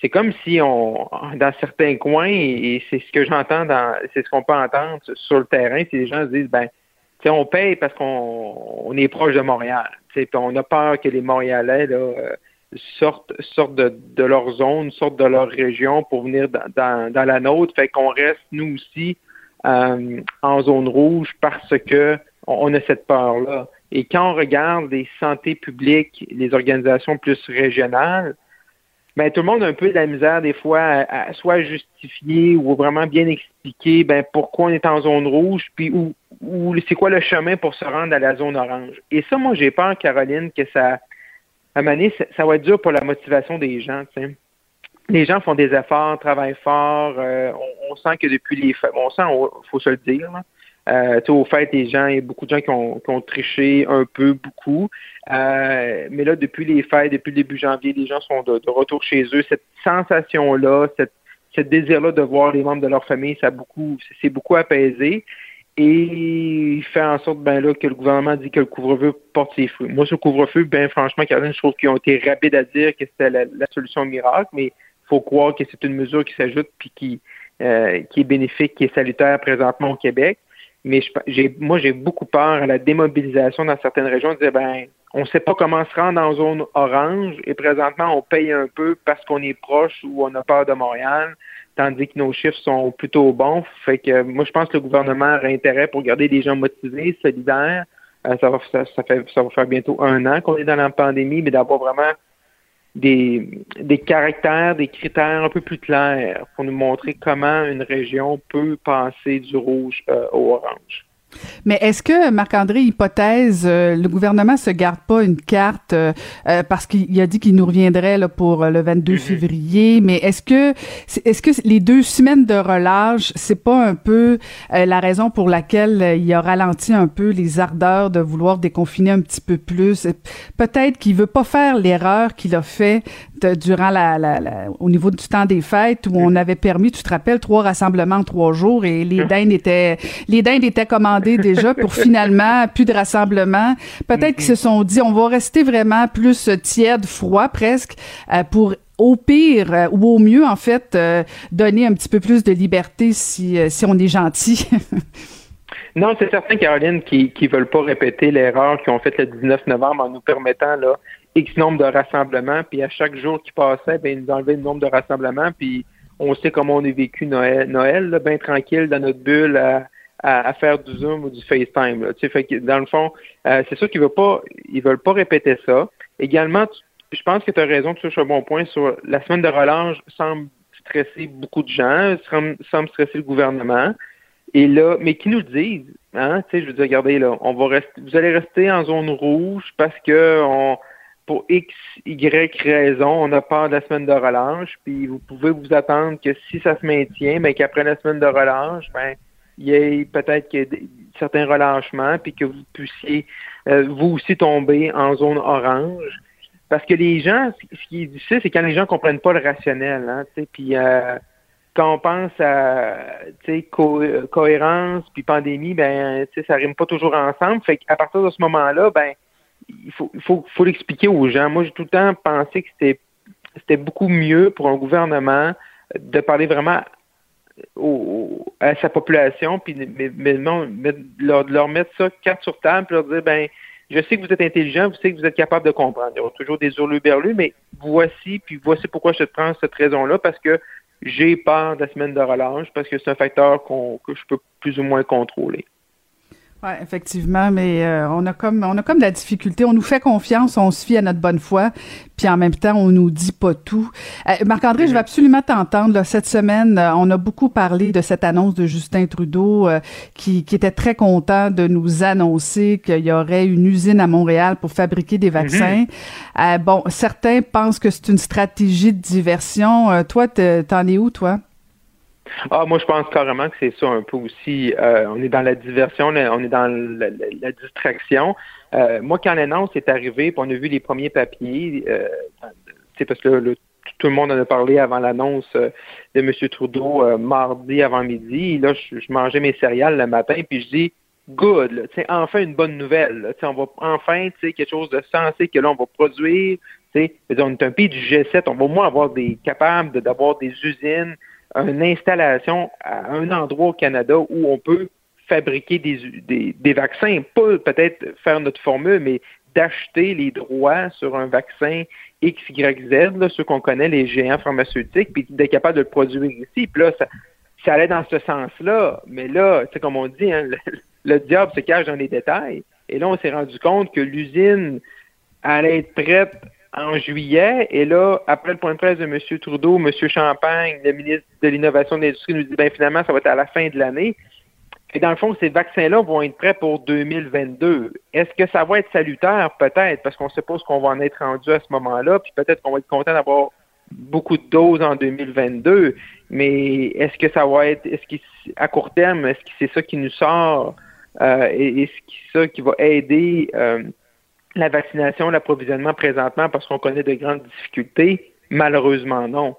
G: c'est comme si on, dans certains coins, et, c'est ce que j'entends dans, c'est ce qu'on peut entendre sur le terrain, si les gens se disent, ben, tu on paye parce qu'on on est proche de Montréal. On a peur que les Montréalais là, euh, sortent, sortent de, de, leur zone, sortent de leur région pour venir dans, dans, la nôtre. Fait qu'on reste, nous aussi, en zone rouge parce que on a cette peur-là. Et quand on regarde les santé publiques, les organisations plus régionales, ben, tout le monde a un peu de la misère des fois à, soit justifier ou vraiment bien expliquer ben, pourquoi on est en zone rouge, puis où, c'est quoi le chemin pour se rendre à la zone orange. Et ça, moi, j'ai peur, Caroline, que ça, à ça, va être dur pour la motivation des gens. les gens font des efforts, travaillent fort. Euh, on, sent que depuis les on sent, faut se le dire. Euh, au fait, les gens, il y a beaucoup de gens qui ont, qui ont triché un peu, beaucoup. Euh, mais là, depuis les fêtes, depuis le début janvier, les gens sont de, retour chez eux. Cette sensation-là, cette, ce désir-là de voir les membres de leur famille, ça beaucoup, c'est beaucoup apaisé. Et il fait en sorte ben là que le gouvernement dit que le couvre-feu porte ses fruits. Moi, ce couvre-feu, ben franchement, Caroline, je trouve qu'ils ont été rapides à dire que c'était la, solution miracle, mais faut croire que c'est une mesure qui s'ajoute puis qui, euh, qui est bénéfique, qui est salutaire présentement au Québec. Mais j'ai, moi, j'ai beaucoup peur à la démobilisation dans certaines régions. De dire, ben, on ne sait pas comment se rendre en zone orange et présentement, on paye un peu parce qu'on est proche ou on a peur de Montréal, tandis que nos chiffres sont plutôt bons. Fait que moi, je pense que le gouvernement a intérêt pour garder des gens motivés, solidaires. Euh, ça, va, ça, fait, ça va faire bientôt un an qu'on est dans la pandémie, mais d'avoir vraiment des, des caractères, des critères un peu plus clairs pour nous montrer comment une région peut passer du rouge euh, au orange.
C: Mais est-ce que, Marc-André, hypothèse, euh, le gouvernement se garde pas une carte euh, euh, parce qu'il a dit qu'il nous reviendrait là, pour le 22 mm-hmm. février, mais est-ce que est-ce que les deux semaines de relâche, c'est pas un peu la raison pour laquelle il a ralenti un peu les ardeurs de vouloir déconfiner un petit peu plus? Peut-être qu'il veut pas faire l'erreur qu'il a fait durant la, la, au niveau du temps des fêtes où on avait permis, tu te rappelles, trois rassemblements en trois jours et les dindes étaient les dindes étaient commandées déjà pour finalement plus de rassemblements. Peut-être qu'ils se sont dit on va rester vraiment plus tiède, froid presque euh, pour au pire euh, ou au mieux en fait euh, donner un petit peu plus de liberté si si on est gentil.
G: Non, c'est certain, Caroline, qui ne veulent pas répéter l'erreur qu'ils ont faite le 19 novembre en nous permettant là X nombre de rassemblements, puis à chaque jour qui passait, ben, ils nous enlevaient le nombre de rassemblements, puis on sait comment on a vécu Noël, Noël bien tranquille dans notre bulle à, faire du Zoom ou du FaceTime. Là. Fait que, dans le fond, euh, c'est sûr qu'ils veulent pas ils veulent pas répéter ça. Également, je pense que tu as raison, tu touches un bon point sur la semaine de relâche semble stresser beaucoup de gens, semble, stresser le gouvernement. Et là, mais qui nous disent, hein, tu sais, je veux dire, regardez, là, on va rester, vous allez rester en zone rouge parce que on, pour X, Y raison, on a peur de la semaine de relâche, puis vous pouvez vous attendre que si ça se maintient, mais qu'après la semaine de relâche, ben, il y ait peut-être que certains relâchements, puis que vous puissiez euh, vous aussi tomber en zone orange. Parce que les gens, ce qui est difficile, c'est quand les gens comprennent pas le rationnel, hein, puis euh, quand on pense à cohérence puis pandémie, ben ça rime pas toujours ensemble. Fait qu'à partir de ce moment-là, ben il faut, faut, l'expliquer aux gens. Moi, j'ai tout le temps pensé que c'était, beaucoup mieux pour un gouvernement de parler vraiment au, à sa population, puis mais, leur, mettre ça carte sur table, puis leur dire, ben, je sais que vous êtes intelligent, vous savez que vous êtes capable de comprendre. Il y aura toujours des hurluberlus, mais voici, puis voici pourquoi je te prends cette raison-là, parce que j'ai peur de la semaine de relâche, parce que c'est un facteur qu'on, que je peux plus ou moins contrôler.
C: Oui, effectivement, mais euh, on a comme on a comme de la difficulté. On nous fait confiance, on se fie à notre bonne foi, puis en même temps, on nous dit pas tout. Euh, Marc-André, je vais absolument t'entendre. Cette semaine, euh, on a beaucoup parlé de cette annonce de Justin Trudeau qui, qui était très content de nous annoncer qu'il y aurait une usine à Montréal pour fabriquer des vaccins. Mm-hmm. bon, certains pensent que c'est une stratégie de diversion. toi, t'en es où, toi?
G: Ah, moi, je pense carrément que c'est ça un peu aussi. Euh, on est dans la diversion, on est dans la, distraction. Euh, moi, quand l'annonce est arrivée, puis on a vu les premiers papiers, euh, parce que tout le monde en a parlé avant l'annonce de M. Trudeau mardi avant midi. là, je, mangeais mes céréales le matin, puis je dis good, c'est enfin une bonne nouvelle. on va enfin quelque chose de sensé que là, on va produire. on est un pays du G7, on va au moins avoir des capables d'avoir des usines une installation à un endroit au Canada où on peut fabriquer des, des, vaccins, pas peut-être faire notre formule, mais d'acheter les droits sur un vaccin XYZ, là, ceux qu'on connaît, les géants pharmaceutiques, puis d'être capable de le produire ici. Puis là, ça, ça allait dans ce sens-là. Mais là, c'est comme on dit, hein, le, le, diable se cache dans les détails. Et là, on s'est rendu compte que l'usine allait être prête en juillet. Et là, après le point de presse de M. Trudeau, M. Champagne, le ministre de l'Innovation de l'Industrie, nous dit ben finalement, ça va être à la fin de l'année. Et dans le fond, ces vaccins-là vont être prêts pour 2022. Est-ce que ça va être salutaire? Peut-être, parce qu'on ce qu'on va en être rendu à ce moment-là. Puis peut-être qu'on va être content d'avoir beaucoup de doses en 2022, mais est-ce que ça va être, est-ce qu'à court terme, est-ce que c'est ça qui nous sort euh, et est-ce que c'est ça qui va aider euh, la vaccination, l'approvisionnement présentement parce qu'on connaît de grandes difficultés? Malheureusement, non.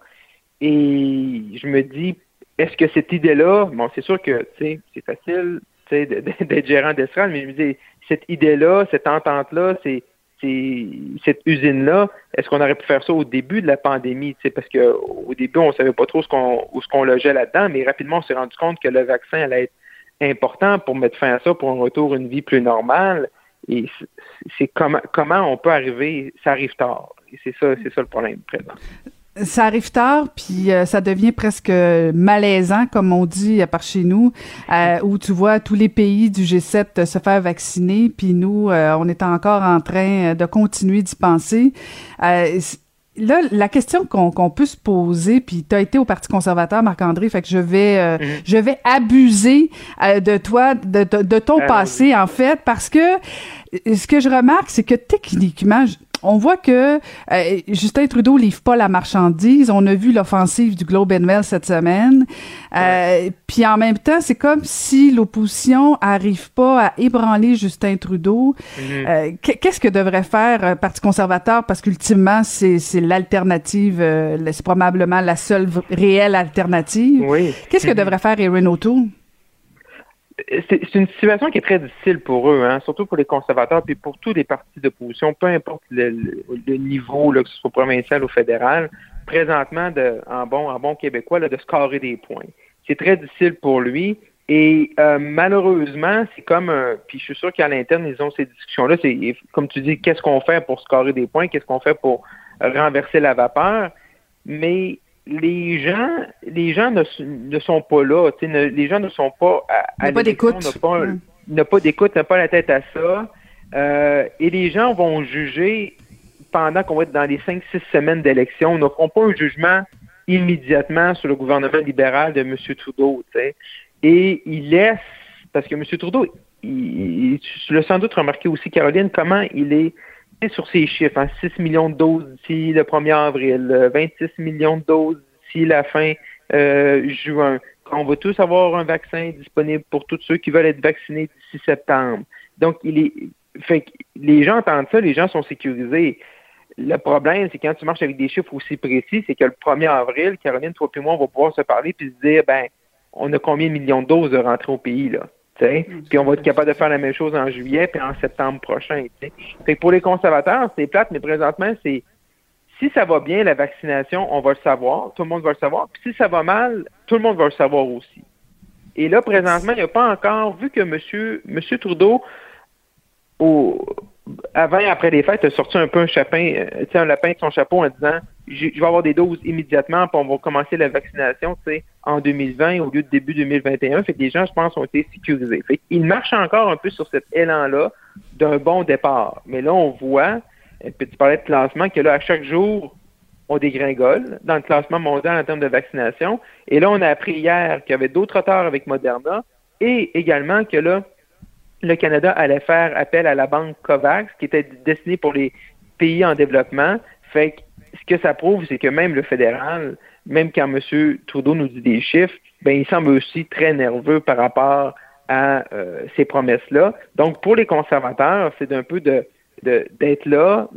G: Et je me dis, est-ce que cette idée-là, bon, c'est sûr que c'est facile d'être gérant d'Estral, mais je me dis, cette idée-là, cette entente-là, c'est cette usine-là, est-ce qu'on aurait pu faire ça au début de la pandémie? Parce qu'au début, on ne savait pas trop ce où ce qu'on logeait là-dedans, mais rapidement, on s'est rendu compte que le vaccin allait être important pour mettre fin à ça, pour un retour à une vie plus normale. Et c'est comment, comment on peut arriver, ça arrive tard. C'est ça, c'est ça le problème présent
C: ça arrive tard, puis euh, ça devient presque malaisant, comme on dit par chez nous, euh, où tu vois tous les pays du G7 se faire vacciner, puis nous, euh, on est encore en train de continuer d'y penser. Là, la question qu'on peut se poser, puis tu as été au Parti conservateur, Marc-André, fait que je vais, mm-hmm. je vais abuser de toi, de, de ton ah passé, en fait, parce que ce que je remarque, c'est que techniquement, on voit que euh, Justin Trudeau livre pas la marchandise. On a vu l'offensive du Globe and Mail cette semaine. Euh, puis en même temps, c'est comme si l'opposition arrive pas à ébranler Justin Trudeau. Euh, qu'est-ce que devrait faire le Parti conservateur? Parce qu'ultimement, c'est l'alternative, c'est probablement la seule réelle alternative. Qu'est-ce que mhm. devrait faire Erin O'Toole?
G: C'est une situation qui est très difficile pour eux, hein, surtout pour les conservateurs, puis pour tous les partis d'opposition, peu importe le, niveau, là, que ce soit provincial ou fédéral, présentement, de, en bon, en bon québécois, là, de scorer des points. C'est très difficile pour lui. Et euh, malheureusement, c'est comme un. Puis je suis sûr qu'à l'interne, ils ont ces discussions-là. C'est comme tu dis, qu'est-ce qu'on fait pour scorer des points, qu'est-ce qu'on fait pour renverser la vapeur? Mais les gens, les gens ne, ne sont pas là. Ne, les gens ne sont pas
C: à, à pas d'écoute.
G: N'a pas, d'écoute, n'a pas la tête à ça. Euh, et les gens vont juger pendant qu'on va être dans les cinq, six semaines d'élection. Ils ne feront pas un jugement immédiatement sur le gouvernement libéral de M. Trudeau. Et il laisse, parce que M. Trudeau, il, tu l'as sans doute remarqué aussi, Caroline, comment il est sur ces chiffres, hein, 6 millions de doses d'ici le 1er avril, 26 millions de doses d'ici la fin euh, juin. On va tous avoir un vaccin disponible pour tous ceux qui veulent être vaccinés d'ici septembre. Donc, il est, fait les gens entendent ça, les gens sont sécurisés. Le problème, c'est quand tu marches avec des chiffres aussi précis, c'est que le 1er avril, Caroline, toi et moi, on va pouvoir se parler puis se dire, ben, on a combien de millions de doses de rentrée au pays, là? Puis on va être capable de faire la même chose en juillet puis en septembre prochain. Fait pour les conservateurs, c'est plate, mais présentement, c'est si ça va bien, la vaccination, on va le savoir, tout le monde va le savoir. Puis si ça va mal, tout le monde va le savoir aussi. Et là, présentement, il n'y a pas encore, vu que M. Monsieur Trudeau, au, avant et après les fêtes, a sorti un peu un chapin, euh, un lapin de son chapeau en disant je, vais avoir des doses immédiatement, puis on va commencer la vaccination en 2020 au lieu de début 2021. Fait que les gens, je pense, ont été sécurisés. Fait qu'ils marchent encore un peu sur cet élan-là d'un bon départ. Mais là, on voit, puis tu parlais de classement, que là, à chaque jour, on dégringole dans le classement mondial en termes de vaccination. Et là, on a appris hier qu'il y avait d'autres retards avec Moderna et également que là, le Canada allait faire appel à la banque COVAX, qui était destinée pour les pays en développement. Fait que ce que ça prouve, c'est que même le fédéral, même quand M. Trudeau nous dit des chiffres, ben il semble aussi très nerveux par rapport à euh, ces promesses-là. Donc, pour les conservateurs, c'est d'un peu de d'être là,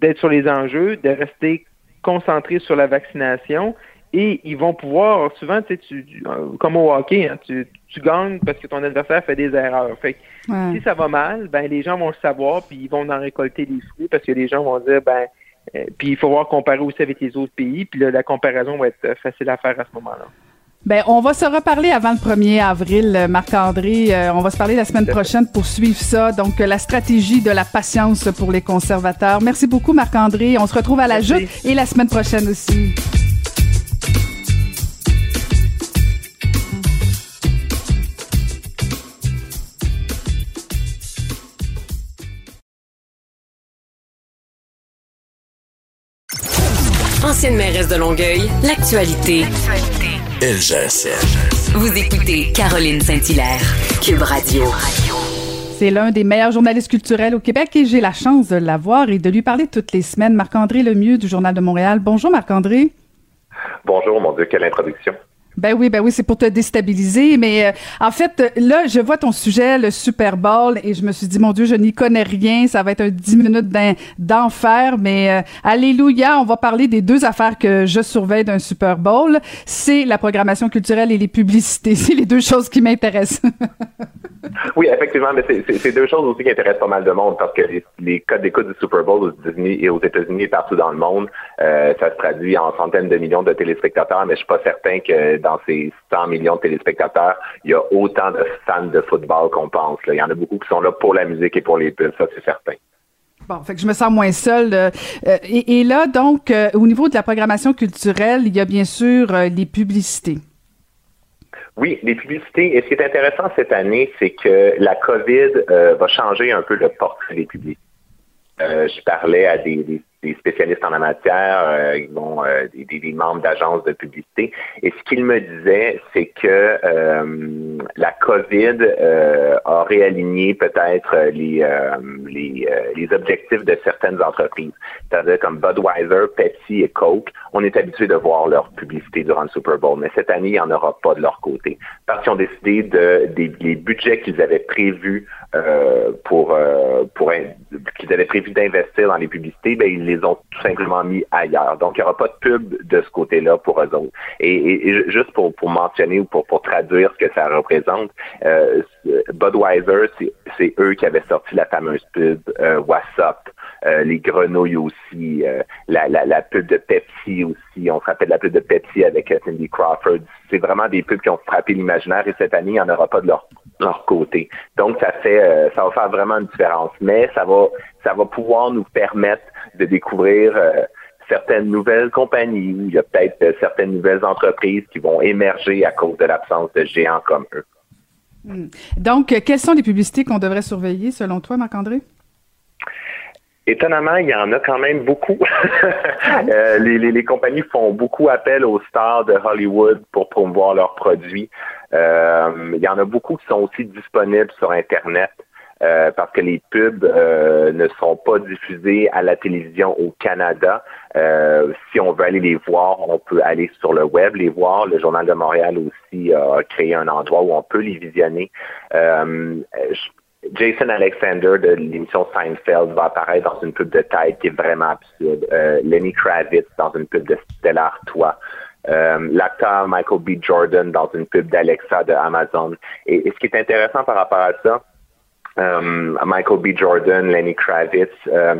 G: d'être sur les enjeux, de rester concentré sur la vaccination et ils vont pouvoir, souvent, tu sais, comme au hockey, hein, tu, tu, gagnes parce que ton adversaire fait des erreurs. Fait que si ça va mal, ben les gens vont le savoir, puis ils vont en récolter les fruits parce que les gens vont dire, ben, euh, puis il faut voir comparer aussi avec les autres pays, puis la comparaison va être facile à faire à ce moment-là.
C: Ben, on va se reparler avant le 1er avril, euh, Marc-André. Euh, on va se parler la semaine prochaine pour suivre ça. Donc, la stratégie de la patience pour les conservateurs. Merci beaucoup, Marc-André. On se retrouve à la joute et la semaine prochaine aussi.
A: Ancienne mairesse de Longueuil, l'actualité.
E: LGSN.
A: Vous écoutez Caroline Saint-Hilaire, Cube Radio.
C: C'est l'un des meilleurs journalistes culturels au Québec et j'ai la chance de l'avoir et de lui parler toutes les semaines. Marc-André Lemieux du Journal de Montréal. Bonjour Marc-André.
H: Bonjour, mon Dieu, quelle introduction.
C: Ben oui, ben oui, c'est pour te déstabiliser. Mais euh, en fait, là, je vois ton sujet, le Super Bowl, et je me suis dit, mon Dieu, je n'y connais rien. Ça va être un 10 minutes d'enfer. Mais euh, alléluia, on va parler des deux affaires que je surveille d'un Super Bowl. C'est la programmation culturelle et les publicités. C'est les deux choses qui m'intéressent.
H: oui, effectivement, mais c'est deux choses aussi qui intéressent pas mal de monde parce que les, codes d'écoute du Super Bowl aux États-Unis et aux États-Unis partout dans le monde, euh, ça se traduit en centaines de millions de téléspectateurs, mais je suis pas certain que dans ces 100 millions de téléspectateurs, il y a autant de fans de football qu'on pense. Il y en a beaucoup qui sont là pour la musique et pour les pubs, ça c'est certain.
C: Bon, fait que je me sens moins seule. Euh, et, là, donc, euh, au niveau de la programmation culturelle, il y a bien sûr les publicités.
H: Oui, les publicités. Et ce qui est intéressant cette année, c'est que la COVID va changer un peu le portrait des publicités. je parlais à des des spécialistes en la matière, euh, euh des, membres d'agences de publicité. Et ce qu'ils me disaient, c'est que euh, la COVID euh, a réaligné peut-être les, les, les, objectifs de certaines entreprises. C'est-à-dire comme Budweiser, Pepsi et Coke, on est habitué de voir leur publicité durant le Super Bowl, mais cette année, il n'y en aura pas de leur côté. Parce qu'ils ont décidé de des, les budgets qu'ils avaient prévus pour, pour qu'ils avaient prévu d'investir dans les publicités, ben, ils les ont tout simplement mis ailleurs. Donc, il n'y aura pas de pub de ce côté-là pour eux autres. Et, juste pour, mentionner ou pour, traduire ce que ça représente, euh, Budweiser, c'est eux qui avaient sorti la fameuse pub euh, What's Up, euh, les grenouilles aussi, euh, la, la, pub de Pepsi aussi. On se rappelle la pub de Pepsi avec Cindy Crawford. C'est vraiment des pubs qui ont frappé l'imaginaire et cette année, il n'y en aura pas de leur leur côté. Donc, ça fait, euh, ça va faire vraiment une différence. Mais ça va, ça va pouvoir nous permettre de découvrir euh, certaines nouvelles compagnies. Il y a peut-être euh, certaines nouvelles entreprises qui vont émerger à cause de l'absence de géants comme eux.
C: Hmm. Donc, quelles sont les publicités qu'on devrait surveiller selon toi, Marc-André?
H: Étonnamment, il y en a quand même beaucoup. les, les, les, compagnies font beaucoup appel aux stars de Hollywood pour promouvoir leurs produits. Euh, il y en a beaucoup qui sont aussi disponibles sur Internet. Euh, parce que les pubs euh, ne sont pas diffusées à la télévision au Canada. si on veut aller les voir, on peut aller sur le web les voir. Le Journal de Montréal aussi a créé un endroit où on peut les visionner. Jason Alexander de l'émission Seinfeld va apparaître dans une pub de tête qui est vraiment absurde. Lenny Kravitz dans une pub de Stella Artois. Euh, l'acteur Michael B. Jordan dans une pub d'Alexa de Amazon. Et, ce qui est intéressant par rapport à ça, euh, Michael B. Jordan, Lenny Kravitz, euh,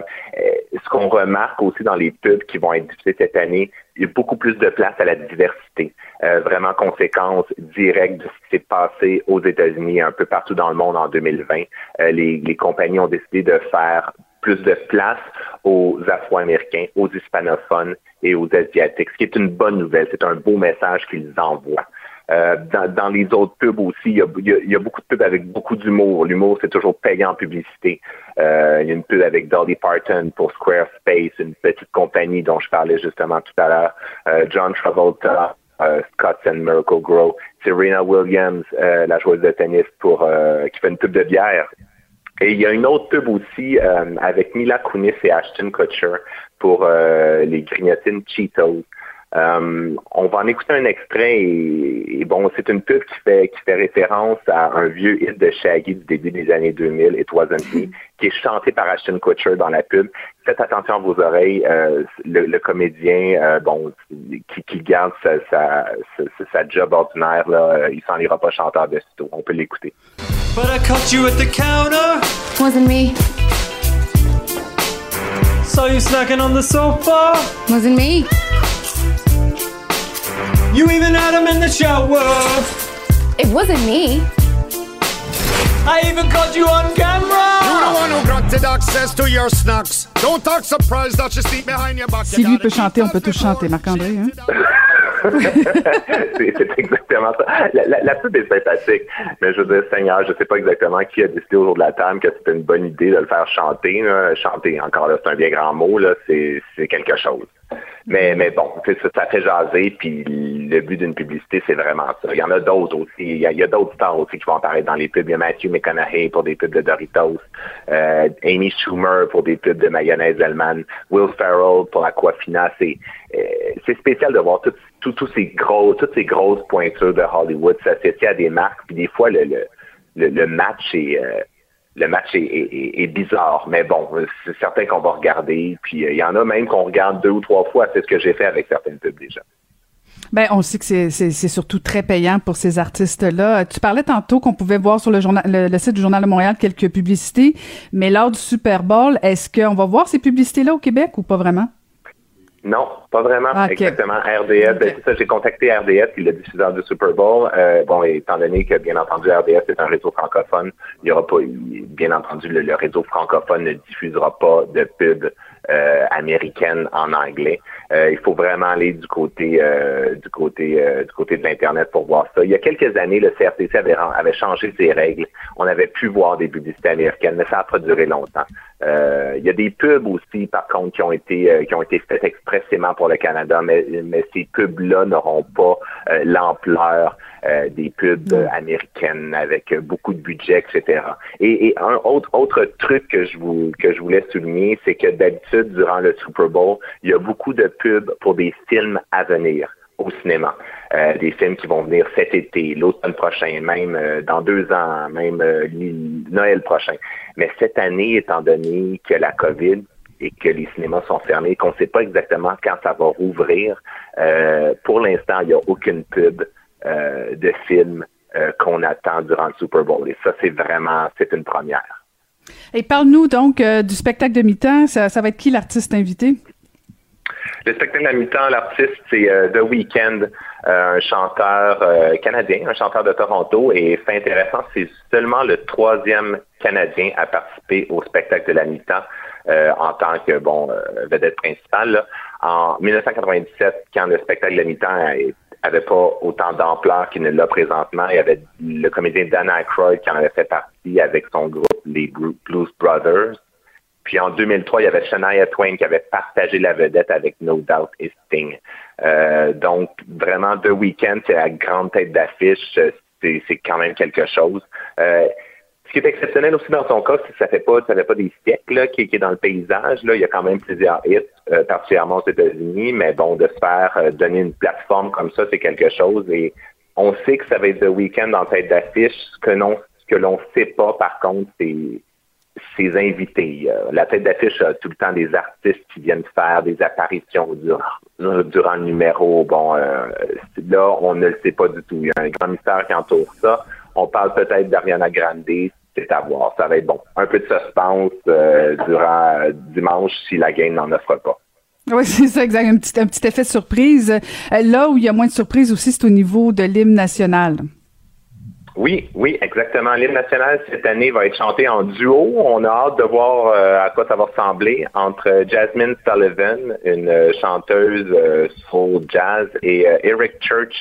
H: ce qu'on remarque aussi dans les pubs qui vont être diffusées cette année, il y a beaucoup plus de place à la diversité. vraiment conséquence directe de ce qui s'est passé aux États-Unis, un peu partout dans le monde en 2020. les, les compagnies ont décidé de faire plus de place aux Afro-Américains, aux hispanophones et aux Asiatiques, ce qui est une bonne nouvelle. C'est un beau message qu'ils envoient. Euh, dans, les autres pubs aussi, il y, a, beaucoup de pubs avec beaucoup d'humour. L'humour, c'est toujours payant en publicité. Euh, il y a une pub avec Dolly Parton pour Squarespace, une petite compagnie dont je parlais justement tout à l'heure. Euh, John Travolta, Scott and Miracle Grow. Serena Williams, la joueuse de tennis, pour qui fait une pub de bière. Et il y a une autre pub aussi avec Mila Kunis et Ashton Kutcher pour les grignotines Cheetos. Euh, on va en écouter un extrait et, bon, c'est une pub qui fait qui fait référence à un vieux hit de Shaggy du début des années 2000, It Wasn't Me, qui est chanté par Ashton Kutcher dans la pub. Faites attention à vos oreilles. Euh, le, comédien, euh, bon, qui, qui garde sa, sa, sa, job ordinaire, là, il s'en ira pas chanteur de sitôt. On peut l'écouter. But I caught you at the counter. Wasn't me. Saw you snacking on the sofa. Wasn't me. You even had him in the shower. It wasn't me. I even caught you on camera. You the one who granted access to your snacks. Don't talk surprised that you sleep behind your back.
C: Si lui peut chanter, on peut tous chanter, Marc-André. Hein?
H: c'est exactement ça. La, la, la, pub est sympathique, mais je veux dire, Seigneur, je sais pas exactement qui a décidé autour de la table que c'était une bonne idée de le faire chanter. Là. Chanter, encore là, c'est un bien grand mot, là, c'est quelque chose. Mais, mais bon, ça, fait jaser, puis le but d'une publicité, c'est vraiment ça. Il y en a d'autres aussi. Il y a, d'autres stars aussi qui vont apparaître dans les pubs. Il y a Matthew McConaughey pour des pubs de Doritos, euh, Amy Schumer pour des pubs de mayonnaise allemande, Will Ferrell pour Aquafina. C'est euh, spécial de voir ces toutes ces grosses pointures de Hollywood s'associer à des marques. Puis des fois, le, le, le, match est euh, le match est, bizarre, mais bon, c'est certain qu'on va regarder. Puis euh, il y en a même qu'on regarde deux ou trois fois. C'est ce que j'ai fait avec certaines pubs déjà.
C: Ben, on sait que c'est surtout très payant pour ces artistes-là. Tu parlais tantôt qu'on pouvait voir sur le, journal, le, site du Journal de Montréal quelques publicités, mais lors du Super Bowl, est-ce qu'on va voir ces publicités-là au Québec ou pas vraiment?
H: Non, pas vraiment. Exactement. RDS, ben, c'est ça, j'ai contacté RDS, qui est le diffuseur du Super Bowl. Euh, bon, étant donné que, bien entendu, RDS est un réseau francophone, il y aura pas, bien entendu, le, réseau francophone ne diffusera pas de pub euh, américaine en anglais. Euh, il faut vraiment aller du côté euh, du côté du côté de l'internet pour voir ça. Il y a quelques années, le CRTC avait, avait changé ses règles. On avait pu voir des publicités américaines, mais ça n'a pas duré longtemps. Il y a des pubs aussi, par contre, qui ont été qui ont été faites expressément pour le Canada, mais, mais ces pubs-là n'auront pas l'ampleur euh, des pubs américaines avec beaucoup de budget, etc. Et, un autre autre truc que je vous que je voulais souligner, c'est que d'habitude durant le Super Bowl, il y a beaucoup de pubs pour des films à venir au cinéma. Euh, des films qui vont venir cet été, l'automne prochain, même euh, dans deux ans, même Noël prochain. Mais cette année, étant donné que la COVID et que les cinémas sont fermés, qu'on ne sait pas exactement quand ça va rouvrir, pour l'instant, il n'y a aucune pub euh, de films euh, qu'on attend durant le Super Bowl. Et ça, c'est vraiment, c'est une première.
C: Et parle-nous donc euh, du spectacle de mi-temps. Ça, va être qui l'artiste invité?
H: Le spectacle de mi-temps, l'artiste, c'est The Weeknd, un chanteur canadien, un chanteur de Toronto. Et fait intéressant, c'est seulement le troisième Canadien à participer au spectacle de la mi-temps. en tant que bon vedette principale. En 1997, quand le spectacle de la mi-temps avait pas autant d'ampleur qu'il ne l'a présentement. Il y avait le comédien Dan Aykroyd qui en avait fait partie avec son groupe, les Blues Brothers. Puis en 2003, il y avait Shania Twain qui avait partagé la vedette avec No Doubt et Sting. Euh, donc, vraiment, The Weeknd, c'est la grande tête d'affiche. C'est quand même quelque chose. Euh, ce qui est exceptionnel aussi dans son cas, c'est que ça fait pas, ça fait pas des siècles qui, est dans le paysage. Là. Il y a quand même plusieurs hits, euh, particulièrement aux États-Unis, mais bon, de se faire euh, donner une plateforme comme ça, c'est quelque chose. Et on sait que ça va être The Weeknd en tête d'affiche. Ce que non, ce que l'on sait pas, par contre, c'est ses invités. la tête d'affiche a tout le temps des artistes qui viennent faire des apparitions durant, durant le numéro. Bon, euh, là, on ne le sait pas du tout. Il y a un grand mystère qui entoure ça. On parle peut-être d'Ariana Grande, c'est à voir. Ça va être bon. Un peu de suspense euh, durant euh, dimanche si la game n'en offre pas.
C: Oui, c'est ça, exact. Un petit, un petit effet surprise. Euh, là où il y a moins de surprise aussi, c'est au niveau de l'hymne national.
H: Oui, oui, exactement. L'hymne national cette année va être chanté en duo. On a hâte de voir à quoi ça va ressembler entre Jasmine Sullivan, une chanteuse soul jazz, et Eric Church,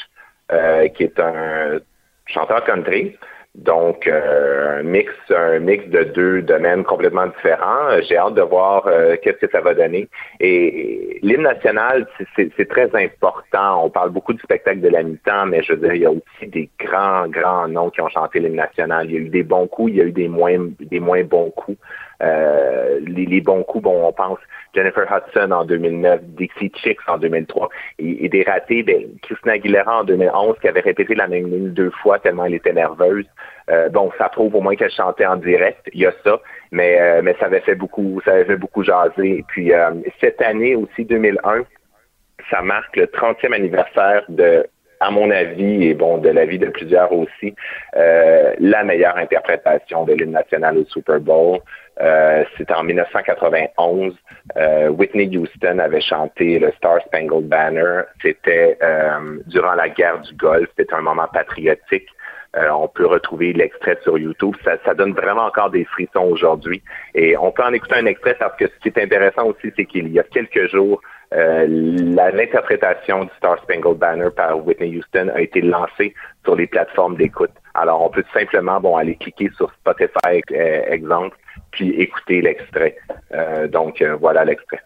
H: qui est un chanteur country. Donc, euh, un mix, un mix de deux domaines complètement différents. J'ai hâte de voir euh, qu'est-ce que ça va donner. Et l'hymne national, c'est très important. On parle beaucoup du spectacle de la mi-temps, mais je veux dire, il y a aussi des grands, grands noms qui ont chanté l'hymne national. Il y a eu des bons coups, il y a eu des moins, des moins bons coups. Euh, les, bons coups, bon, on pense Jennifer Hudson en 2009, Dixie Chicks en 2003, et, des ratés, ben, Christina Aguilera en 2011 qui avait répété la même ligne deux fois tellement elle était nerveuse. Euh, bon, ça prouve au moins qu'elle chantait en direct, il y a ça, mais euh, mais ça avait fait beaucoup, ça avait fait beaucoup jaser. Et puis cette année aussi 2001, ça marque le 30e anniversaire de à mon avis, et bon, de l'avis de plusieurs aussi, la meilleure interprétation de l'hymne national au Super Bowl. Euh, C'était en 1991. Euh, Whitney Houston avait chanté le Star Spangled Banner. C'était euh, durant la guerre du Golfe. C'était un moment patriotique. Euh, on peut retrouver l'extrait sur YouTube. Ça, ça, donne vraiment encore des frissons aujourd'hui. Et on peut en écouter un extrait parce que ce qui est intéressant aussi, c'est qu'il y a quelques jours, euh, l'interprétation du Star Spangled Banner par Whitney Houston a été lancée sur les plateformes d'écoute. Alors, on peut simplement bon aller cliquer sur Spotify, exemple, puis écouter l'extrait. Euh, donc, euh, voilà l'extrait.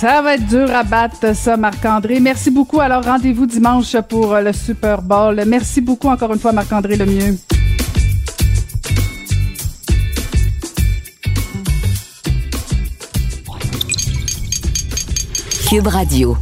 C: Ça va être dur à battre, ça, Marc-André. Merci beaucoup. Alors, rendez-vous dimanche pour euh, le Super Bowl. Merci beaucoup encore une fois, Marc-André Lemieux.
A: Cube Radio.